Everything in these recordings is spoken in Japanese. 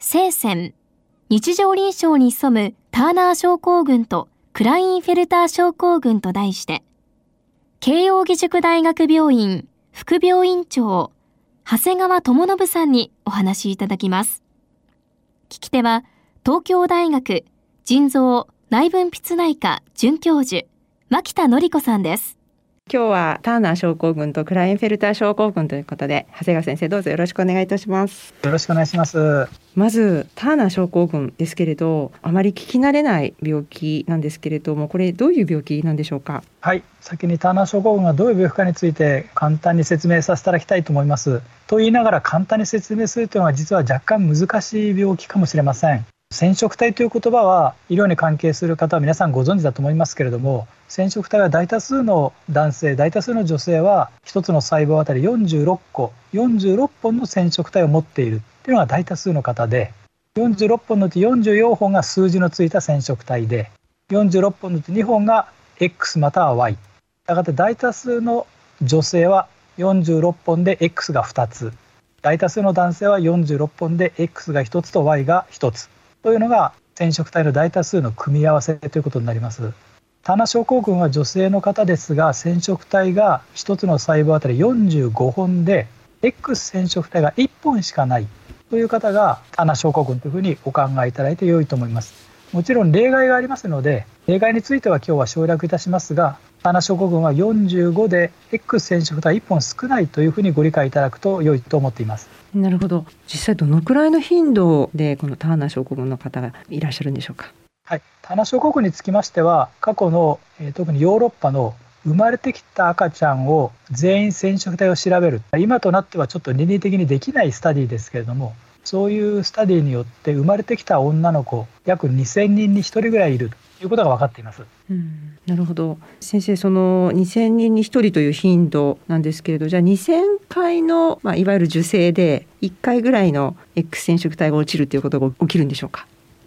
聖線日常臨床に潜むターナー症候群とクラインフェルター症候群と題して、慶應義塾大学病院副病院長、長谷川智信さんにお話しいただきます。聞き手は、東京大学腎臓内分泌内科准教授、牧田典子さんです。今日はターナー症候群とクラインフェルター症候群ということで長谷川先生どうぞよろしくお願いいたします。よろしくお願いします。まずターナー症候群ですけれどあまり聞き慣れない病気なんですけれどもこれどういう病気なんでしょうか？はい。先にターナー症候群がどういう病気かについて簡単に説明させていただきたいと思いますと言いながら簡単に説明するというのは実は若干難しい病気かもしれません染色体という言葉は医療に関係する方は皆さんご存知だと思いますけれども染色体は大多数の男性大多数の女性は1つの細胞あたり46個46本の染色体を持っているというのが大多数の方で46本のうち44本が数字のついた染色体で46本のうち2本が X または Y したがって大多数の女性は46本で X が2つ。大多数の男性は46本で X が1つと Y が1つ。というのが染色体の大多数の組み合わせということになります。ターナ症候群は女性の方ですが染色体が1つの細胞あたり45本で X 染色体が1本しかないという方がターナ症候群というふうにお考えいただいて良いと思います。もちろん例外がありますので例外については今日は省略いたしますがターナ症候群は45で X 染色体1本少ないというふうにご理解いただくと良いと思っています。なるほど。実際どのくらいの頻度でこのターナー症候群の方がいらっしゃるんでしょうか？はい、ターナー症候群につきましては過去の、えー、特にヨーロッパの生まれてきた赤ちゃんを全員染色体を調べる。今となってはちょっと倫理的にできないスタディですけれどもそういうスタディによって生まれてきた女の子約2000人に1人ぐらいいるということが分かっています。うん。なるほど。先生その2000人に1人という頻度なんですけれどじゃあ2000回の、まあ、いわゆる受精で1回ぐらいの X 染色体が落ちるということが起きるんでしょうか？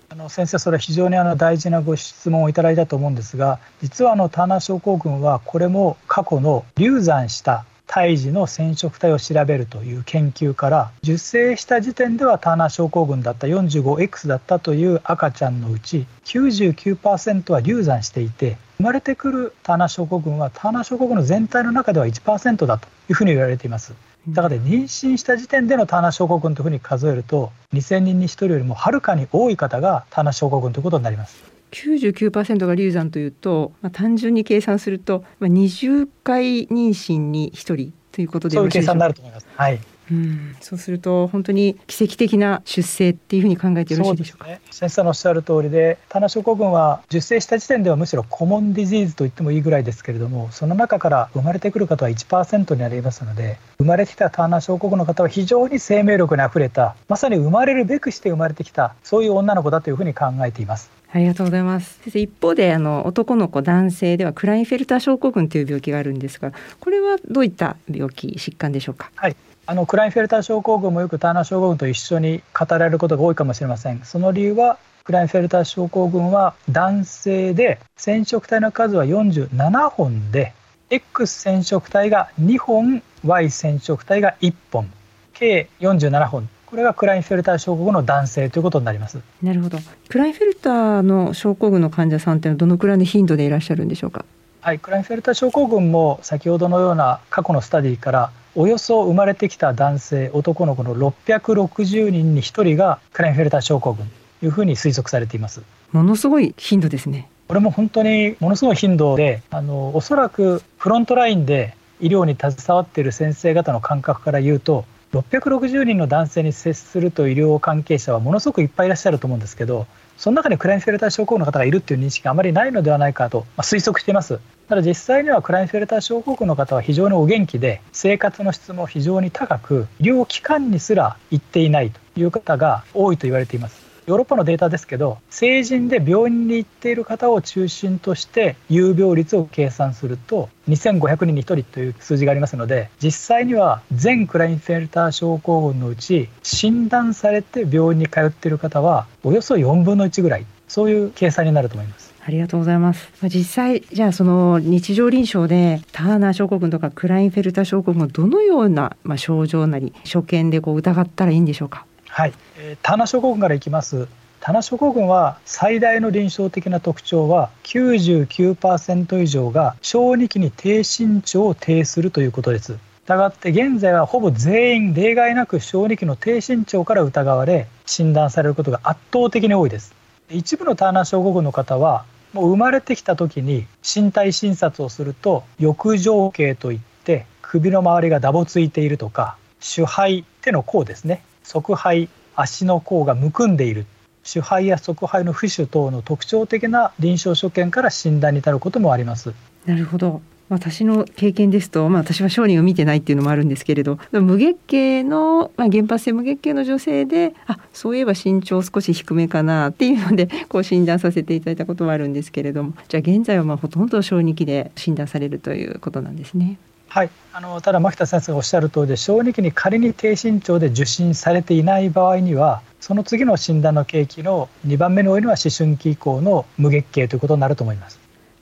あの先生それは非常にあの大事なご質問をいただいたと思うんですが実はあのターナー症候群はこれも過去の流産した胎児の染色体を調べるという研究から受精した時点ではターナー症候群だった 45X だったという赤ちゃんのうち99%は流産していて生まれてくるターナー症候群はターナー症候群の全体の中では1%だというふうに言われています。だから妊娠した時点でのターナー症候群というふうに数えると2000人に1人よりもはるかに多い方がターナー症候群ということになります。99%が流産というと、まあ、単純に計算すると、まあ、20回妊娠に1人ということでそういう計算になると思います。はい。うん、そうすると本当に奇跡的な出生っていうふうに考えてよろしいでしょうか。うね、先生のおっしゃる通りで、タナ症候群は受精した時点ではむしろコモンディジーズと言ってもいいぐらいですけれども、その中から生まれてくる方は1%になりますので、生まれてきたターナー症候群の方は非常に生命力にあふれた、まさに生まれるべくして生まれてきたそういう女の子だというふうに考えています。ありがとうございます。先生一方であの男の子男性ではクラインフェルター症候群という病気があるんですが、これはどういった病気疾患でしょうか？はい。あのクラインフェルター症候群もよくターナー症候群と一緒に語られることが多いかもしれません。その理由はクラインフェルター症候群は男性で染色体の数は47本で X 染色体が2本 Y 染色体が1本計47本これがクラインフェルター症候群の男性ということになります。なるほど。クラインフェルターの症候群の患者さんってどのくらいの頻度でいらっしゃるんでしょうか？はい、クラインフェルター症候群も先ほどのような過去のスタディからおよそ生まれてきた男性男の子の660人に1人がクラインフェルター症候群というふうに推測されています。ものすごい頻度ですね。これも本当にものすごい頻度で、あのおそらくフロントラインで医療に携わっている先生方の感覚から言うと660人の男性に接すると医療関係者はものすごくいっぱいいらっしゃると思うんですけどその中にクラインフェルター症候群の方がいるという認識があまりないのではないかと、まあ、推測しています。ただ実際にはクラインフェルター症候群の方は非常にお元気で生活の質も非常に高く医療機関にすら行っていないという方が多いと言われています。ヨーロッパのデータですけど成人で病院に行っている方を中心として有病率を計算すると2500人に1人という数字がありますので実際には全クラインフェルター症候群のうち診断されて病院に通っている方はおよそ4分の1ぐらいそういう計算になると思います。ありがとうございます。実際じゃあその日常臨床でターナー症候群とかクラインフェルター症候群をどのようなまあ症状なり所見でこう疑ったらいいんでしょうか？はい、えー、タナ症候群からいきます。タナ症候群は最大の臨床的な特徴は99%以上が小児期に低身長を呈するということです。したがって現在はほぼ全員例外なく小児期の低身長から疑われ診断されることが圧倒的に多いです。一部のターナ症候群の方はもう生まれてきた時に身体診察をすると翼状形といって首の周りがダボついているとか手肺手の甲ですね。側肺足の甲がむくんでいる。手肺や側肺の浮腫等の特徴的な臨床所見から診断に至ることもあります。なるほど。私の経験ですと、まあ、私は小児を見てないっていうのもあるんですけれど。無月経の、まあ、原発性無月経の女性であそういえば身長少し低めかなっていうのでこう診断させていただいたことはあるんですけれども。じゃあ現在はまあほとんど小児期で診断されるということなんですね。はい、あのただ牧田先生がおっしゃる通りで小児期に仮に低身長で受診されていない場合にはその次の診断の契機の2番目に多いのは思春期以降の無月経ということになると思います。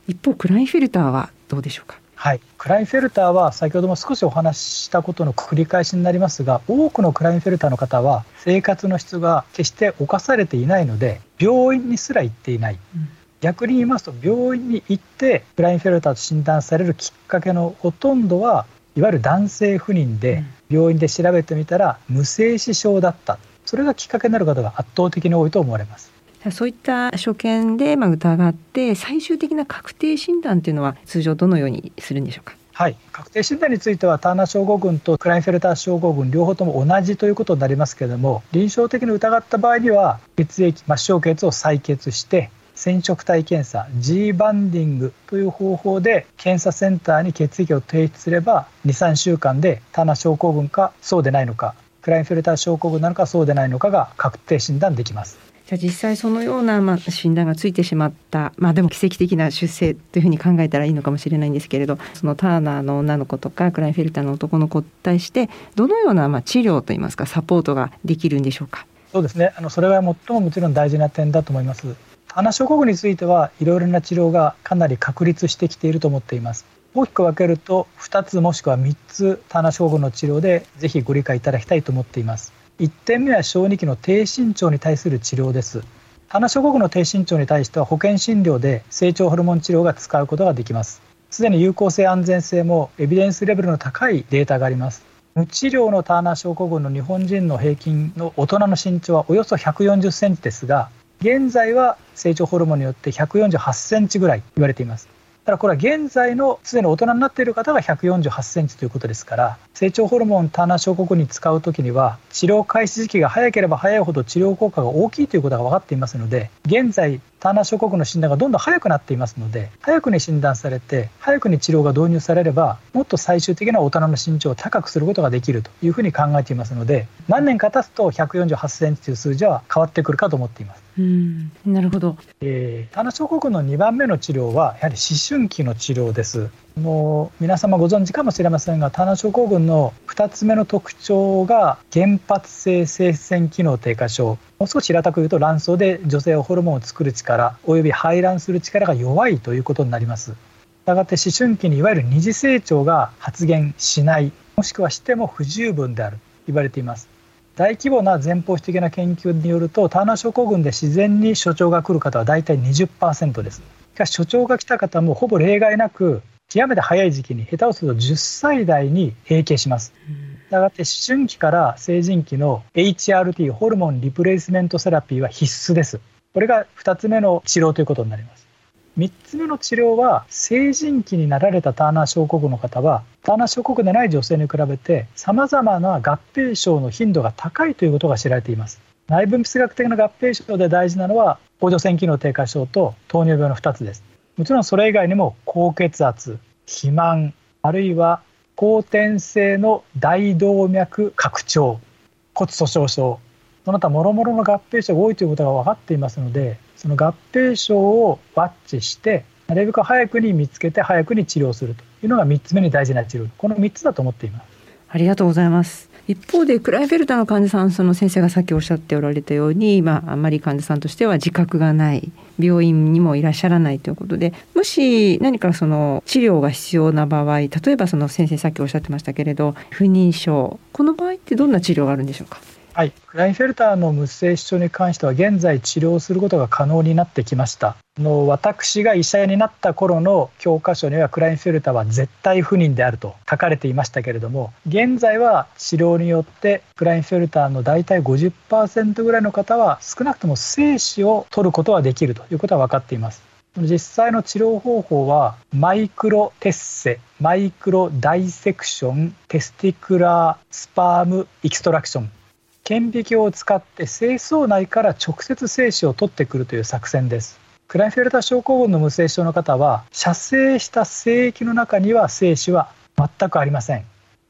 一方クラインフィルターはどうでしょうか？はい、クラインフェルターは先ほども少しお話ししたことの繰り返しになりますが多くのクラインフェルターの方は生活の質が決して侵されていないので病院にすら行っていない、うん逆に言いますと病院に行ってクラインフェルターと診断されるきっかけのほとんどはいわゆる男性不妊で病院で調べてみたら無精子症だった。それがきっかけになる方が圧倒的に多いと思われます。そういった所見でまあ疑って最終的な確定診断というのは通常どのようにするんでしょうか？はい、確定診断についてはターナー症候群とクラインフェルター症候群両方とも同じということになりますけれども臨床的に疑った場合には血液末梢血を採血して染色体検査 G バンディングという方法で検査センターに血液を提出すれば23週間でターナ症候群かそうでないのかクラインフェルター症候群なのかそうでないのかが確定診断できます。じゃあ実際そのようなまあ診断がついてしまったまあでも奇跡的な出生というふうに考えたらいいのかもしれないんですけれどそのターナーの女の子とかクラインフェルターの男の子に対してどのようなまあ治療といいますかサポートができるんでしょうか？そうですねあのそれは最ももちろん大事な点だと思います。鼻症候群についてはいろいろな治療がかなり確立してきていると思っています。大きく分けると2つもしくは3つ鼻症候群の治療でぜひご理解いただきたいと思っています。1点目は小児期の低身長に対する治療です。鼻症候群の低身長に対しては保険診療で成長ホルモン治療が使うことができます。すでに有効性安全性もエビデンスレベルの高いデータがあります。無治療のターナー症候群の日本人の平均の大人の身長はおよそ140センチですが現在は成長ホルモンによって148センチぐらい言われていますただこれは現在のすでに大人になっている方が148センチということですから成長ホルモンターナー症候群に使う時には治療開始時期が早ければ早いほど治療効果が大きいということが分かっていますので現在ターナー症候群の診断がどんどん早くなっていますので早くに診断されて早くに治療が導入されればもっと最終的な大人の身長を高くすることができるというふうに考えていますので何年か経つと148センチという数字は変わってくるかと思っています。うん。なるほど、えー、タナ症候群の2番目の治療はやはり思春期の治療です。もう皆様ご存知かもしれませんがタナ症候群の2つ目の特徴が原発性性腺機能低下症。もう少し平たく言うと卵巣で女性はホルモンを作る力および排卵する力が弱いということになります。したがって思春期にいわゆる二次成長が発現しないもしくはしても不十分であると言われています。大規模な前方的な研究によるとターナー症候群で自然に所長が来る方は大体20%ですしかし所長が来た方もほぼ例外なく極めて早い時期に下手をすると10歳代に閉経します。したがって思春期から成人期の HRT ホルモンリプレイスメントセラピーは必須です。これが2つ目の治療ということになります。3つ目の治療は成人期になられたターナー症候群の方はターナー症候群でない女性に比べてさまざまな合併症の頻度が高いということが知られています。内分泌学的な合併症で大事なのは甲状腺機能低下症と糖尿病の2つです。もちろんそれ以外にも高血圧肥満あるいは後天性の大動脈拡張骨粗鬆症その他諸々の合併症が多いということが分かっていますのでその合併症をワッチしてなるべく早くに見つけて早くに治療するというのが3つ目に大事な治療。この3つだと思っています。ありがとうございます。一方でクライフェルターの患者さんその先生がさっきおっしゃっておられたように、まあ、あんまり患者さんとしては自覚がない病院にもいらっしゃらないということでもし何かその治療が必要な場合例えばその先生さっきおっしゃってましたけれど不妊症この場合ってどんな治療があるんでしょうか？はい、クラインフェルターの無精子症に関しては現在治療することが可能になってきました。の私が医者になった頃の教科書にはクラインフェルターは絶対不妊であると書かれていましたけれども現在は治療によってクラインフェルターの大体50%ぐらいの方は少なくとも精子を取ることはできるということは分かっています。実際の治療方法はマイクロテッセマイクロダイセクションテスティクラースパームエキストラクション顕微鏡を使って精巣内から直接精子を取ってくるという作戦です。クライフェルタ症候群の無精子症の方は射精した精液の中には精子は全くありません。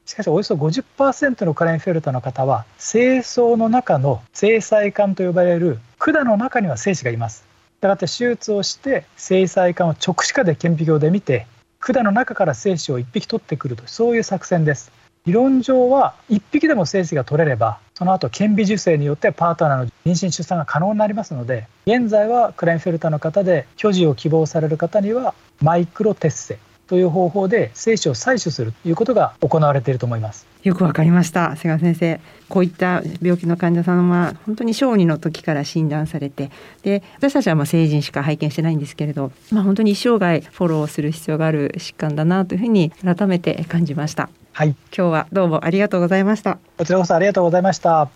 しかしおよそ50%のクラインフェルタの方は精巣の中の精細管と呼ばれる管の中には精子がいます。したがって手術をして精細管を直視下で顕微鏡で見て管の中から精子を1匹取ってくるとそういう作戦です。理論上は1匹でも精子が取れればその後顕微授精によってパートナーの妊娠出産が可能になりますので現在はクラインフェルタの方で居住を希望される方にはマイクロテッセという方法で精子を採取するということが行われていると思います。よくわかりました。瀬川先生。こういった病気の患者さんは本当に小児の時から診断されてで私たちはまあ成人しか拝見してないんですけれど、まあ、本当に一生涯フォローする必要がある疾患だなというふうに改めて感じました。はい。今日はどうもありがとうございました。こちらこそありがとうございました。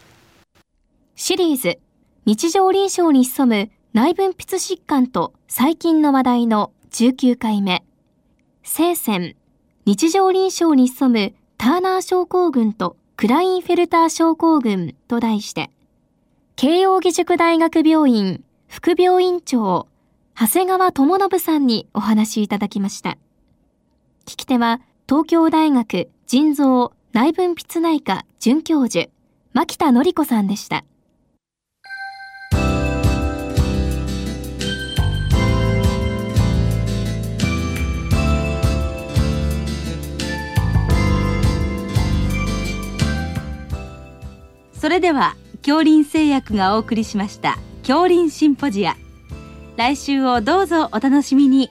シリーズ、日常臨床に潜む内分泌疾患と最近の話題の19回目。聖戦、日常臨床に潜むターナー症候群とクラインフェルター症候群と題して、慶應義塾大学病院副病院長、長谷川智信さんにお話しいただきました。聞き手は東京大学腎臓内分泌内科准教授牧田典子さんでした。それでは恐林製薬がお送りしました恐林シンポジア来週をどうぞお楽しみに